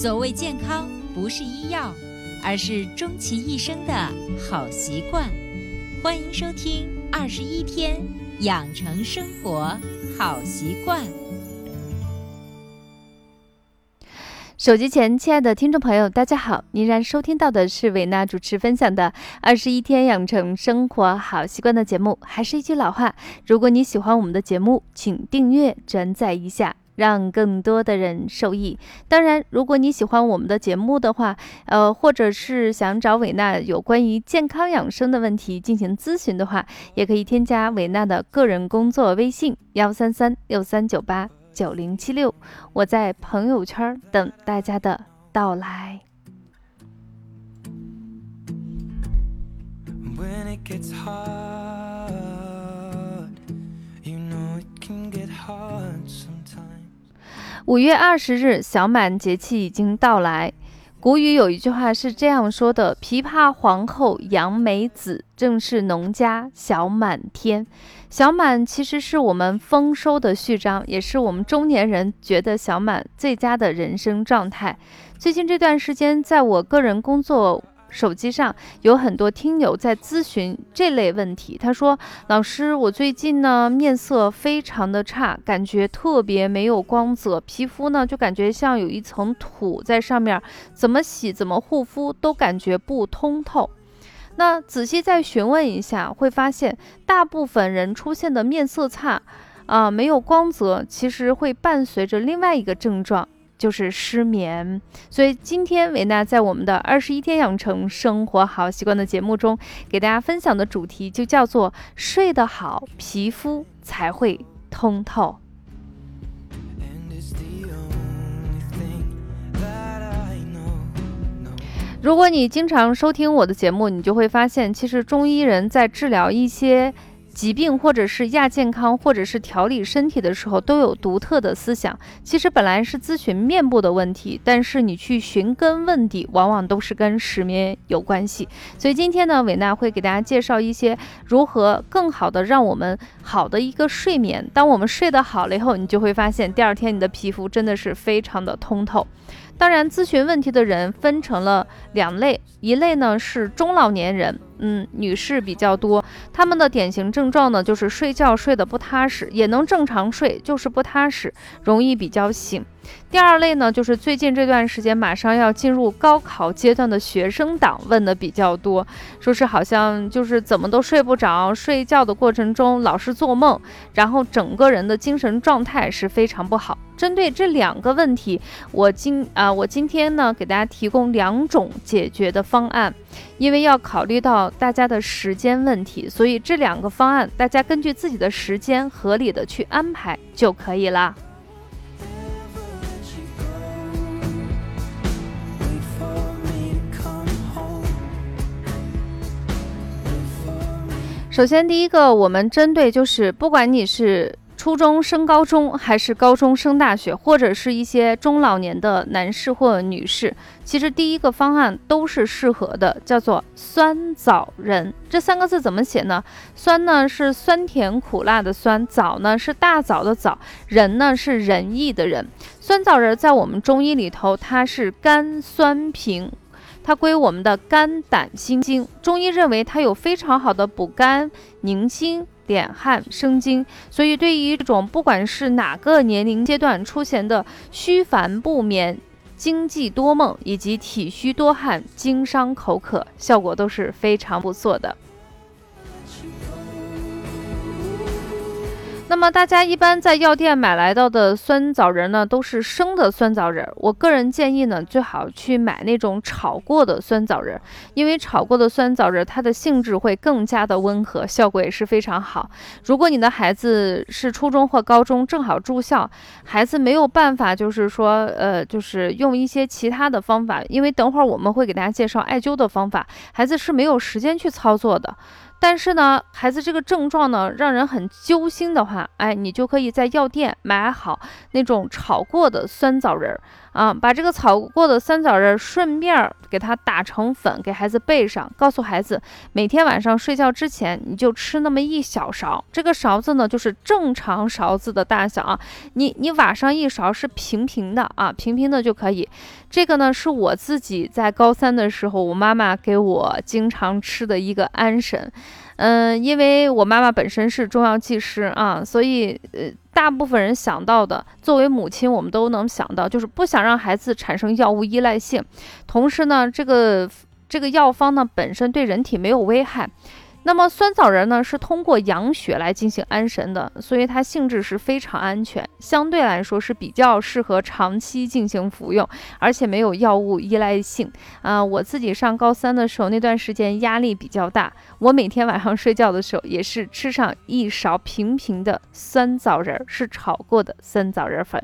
所谓健康，不是医药，而是终其一生的好习惯。欢迎收听《二十一天养成生活好习惯》。手机前，亲爱的听众朋友，大家好！您然收听到的是维娜主持分享的《二十一天养成生活好习惯》的节目。还是一句老话，如果你喜欢我们的节目，请订阅、转载一下，让更多的人受益。当然，如果你喜欢我们的节目的话，呃，或者是想找伟娜有关于健康养生的问题进行咨询的话，也可以添加伟娜的个人工作微信：幺三三六三九八。九零七六，我在朋友圈等大家的到来。五月二十日，小满节气已经到来。古语有一句话是这样说的：“琵琶皇后杨梅子，正是农家小满天。”小满其实是我们丰收的序章，也是我们中年人觉得小满最佳的人生状态。最近这段时间，在我个人工作。手机上有很多听友在咨询这类问题。他说：“老师，我最近呢面色非常的差，感觉特别没有光泽，皮肤呢就感觉像有一层土在上面，怎么洗怎么护肤都感觉不通透。那仔细再询问一下，会发现大部分人出现的面色差，啊没有光泽，其实会伴随着另外一个症状。”就是失眠，所以今天维娜在我们的二十一天养成生活好习惯的节目中，给大家分享的主题就叫做睡得好，皮肤才会通透。如果你经常收听我的节目，你就会发现，其实中医人在治疗一些。疾病或者是亚健康，或者是调理身体的时候，都有独特的思想。其实本来是咨询面部的问题，但是你去寻根问底，往往都是跟失眠有关系。所以今天呢，伟娜会给大家介绍一些如何更好的让我们好的一个睡眠。当我们睡得好了以后，你就会发现第二天你的皮肤真的是非常的通透。当然，咨询问题的人分成了两类，一类呢是中老年人。嗯，女士比较多，她们的典型症状呢，就是睡觉睡得不踏实，也能正常睡，就是不踏实，容易比较醒。第二类呢，就是最近这段时间马上要进入高考阶段的学生党问的比较多，说是好像就是怎么都睡不着，睡觉的过程中老是做梦，然后整个人的精神状态是非常不好。针对这两个问题，我今啊，我今天呢给大家提供两种解决的方案，因为要考虑到大家的时间问题，所以这两个方案大家根据自己的时间合理的去安排就可以了。首先，第一个，我们针对就是，不管你是初中升高中，还是高中升大学，或者是一些中老年的男士或女士，其实第一个方案都是适合的，叫做酸枣仁。这三个字怎么写呢？酸呢是酸甜苦辣的酸，枣呢是大枣的枣，仁呢是仁义的仁。酸枣仁在我们中医里头，它是甘酸平。它归我们的肝胆心经，中医认为它有非常好的补肝宁心、敛汗生津，所以对于这种不管是哪个年龄阶段出现的虚烦不眠、惊悸多梦以及体虚多汗、经伤口渴，效果都是非常不错的。那么大家一般在药店买来到的酸枣仁呢，都是生的酸枣仁。我个人建议呢，最好去买那种炒过的酸枣仁，因为炒过的酸枣仁它的性质会更加的温和，效果也是非常好。如果你的孩子是初中或高中，正好住校，孩子没有办法，就是说，呃，就是用一些其他的方法，因为等会儿我们会给大家介绍艾灸的方法，孩子是没有时间去操作的。但是呢，孩子这个症状呢，让人很揪心的话，哎，你就可以在药店买好那种炒过的酸枣仁儿。啊，把这个炒过的酸枣仁顺便给它打成粉，给孩子备上，告诉孩子每天晚上睡觉之前你就吃那么一小勺，这个勺子呢就是正常勺子的大小啊，你你挖上一勺是平平的啊，平平的就可以。这个呢是我自己在高三的时候，我妈妈给我经常吃的一个安神。嗯，因为我妈妈本身是中药技师啊，所以呃，大部分人想到的，作为母亲，我们都能想到，就是不想让孩子产生药物依赖性，同时呢，这个这个药方呢本身对人体没有危害。那么酸枣仁呢，是通过养血来进行安神的，所以它性质是非常安全，相对来说是比较适合长期进行服用，而且没有药物依赖性。啊，我自己上高三的时候，那段时间压力比较大，我每天晚上睡觉的时候也是吃上一勺平平的酸枣仁，是炒过的酸枣仁粉。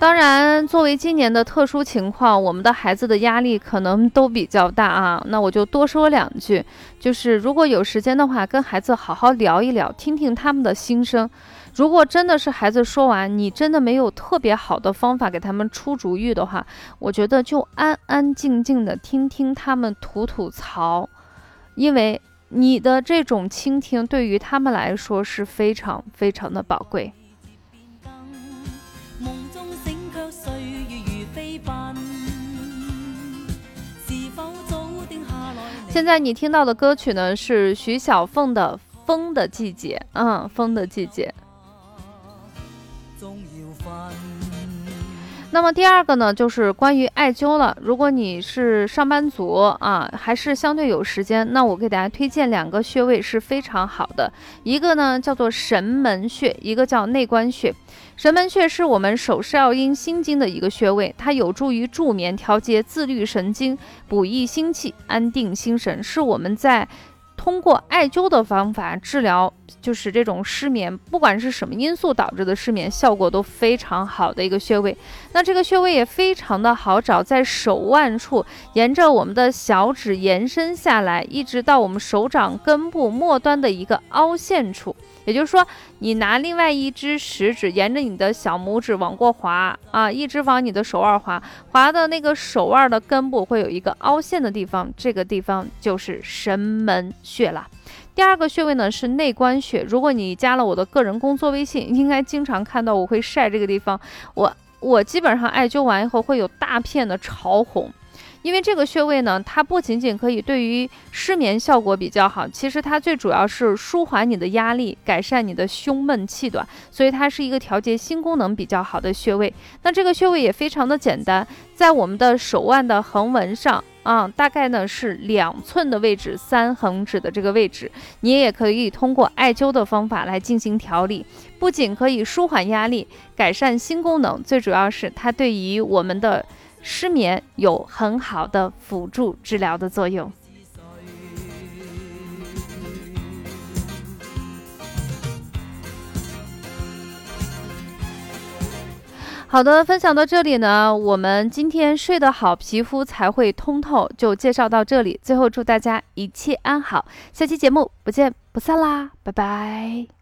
当然，作为今年的特殊情况，我们的孩子的压力可能都比较大啊。那我就多说两句，就是如果有时间的话，跟孩子好好聊一聊，听听他们的心声。如果真的是孩子说完，你真的没有特别好的方法给他们出主意的话，我觉得就安安静静的听听他们吐吐槽，因为你的这种倾听对于他们来说是非常非常的宝贵。现在你听到的歌曲呢，是徐小凤的《风的季节》。嗯，《风的季节》。那么第二个呢，就是关于艾灸了。如果你是上班族啊，还是相对有时间，那我给大家推荐两个穴位是非常好的。一个呢叫做神门穴，一个叫内关穴。神门穴是我们手少阴心经的一个穴位，它有助于助眠、调节自律神经、补益心气、安定心神，是我们在。通过艾灸的方法治疗，就是这种失眠，不管是什么因素导致的失眠，效果都非常好的一个穴位。那这个穴位也非常的好找，在手腕处，沿着我们的小指延伸下来，一直到我们手掌根部末端的一个凹陷处。也就是说，你拿另外一只食指，沿着你的小拇指往过滑啊，一直往你的手腕滑，滑的那个手腕的根部会有一个凹陷的地方，这个地方就是神门穴了。第二个穴位呢是内关穴，如果你加了我的个人工作微信，应该经常看到我会晒这个地方。我我基本上艾灸完以后会有大片的潮红。因为这个穴位呢，它不仅仅可以对于失眠效果比较好，其实它最主要是舒缓你的压力，改善你的胸闷气短，所以它是一个调节心功能比较好的穴位。那这个穴位也非常的简单，在我们的手腕的横纹上啊，大概呢是两寸的位置，三横指的这个位置，你也可以通过艾灸的方法来进行调理，不仅可以舒缓压力，改善心功能，最主要是它对于我们的。失眠有很好的辅助治疗的作用。好的，分享到这里呢，我们今天睡得好，皮肤才会通透，就介绍到这里。最后祝大家一切安好，下期节目不见不散啦，拜拜。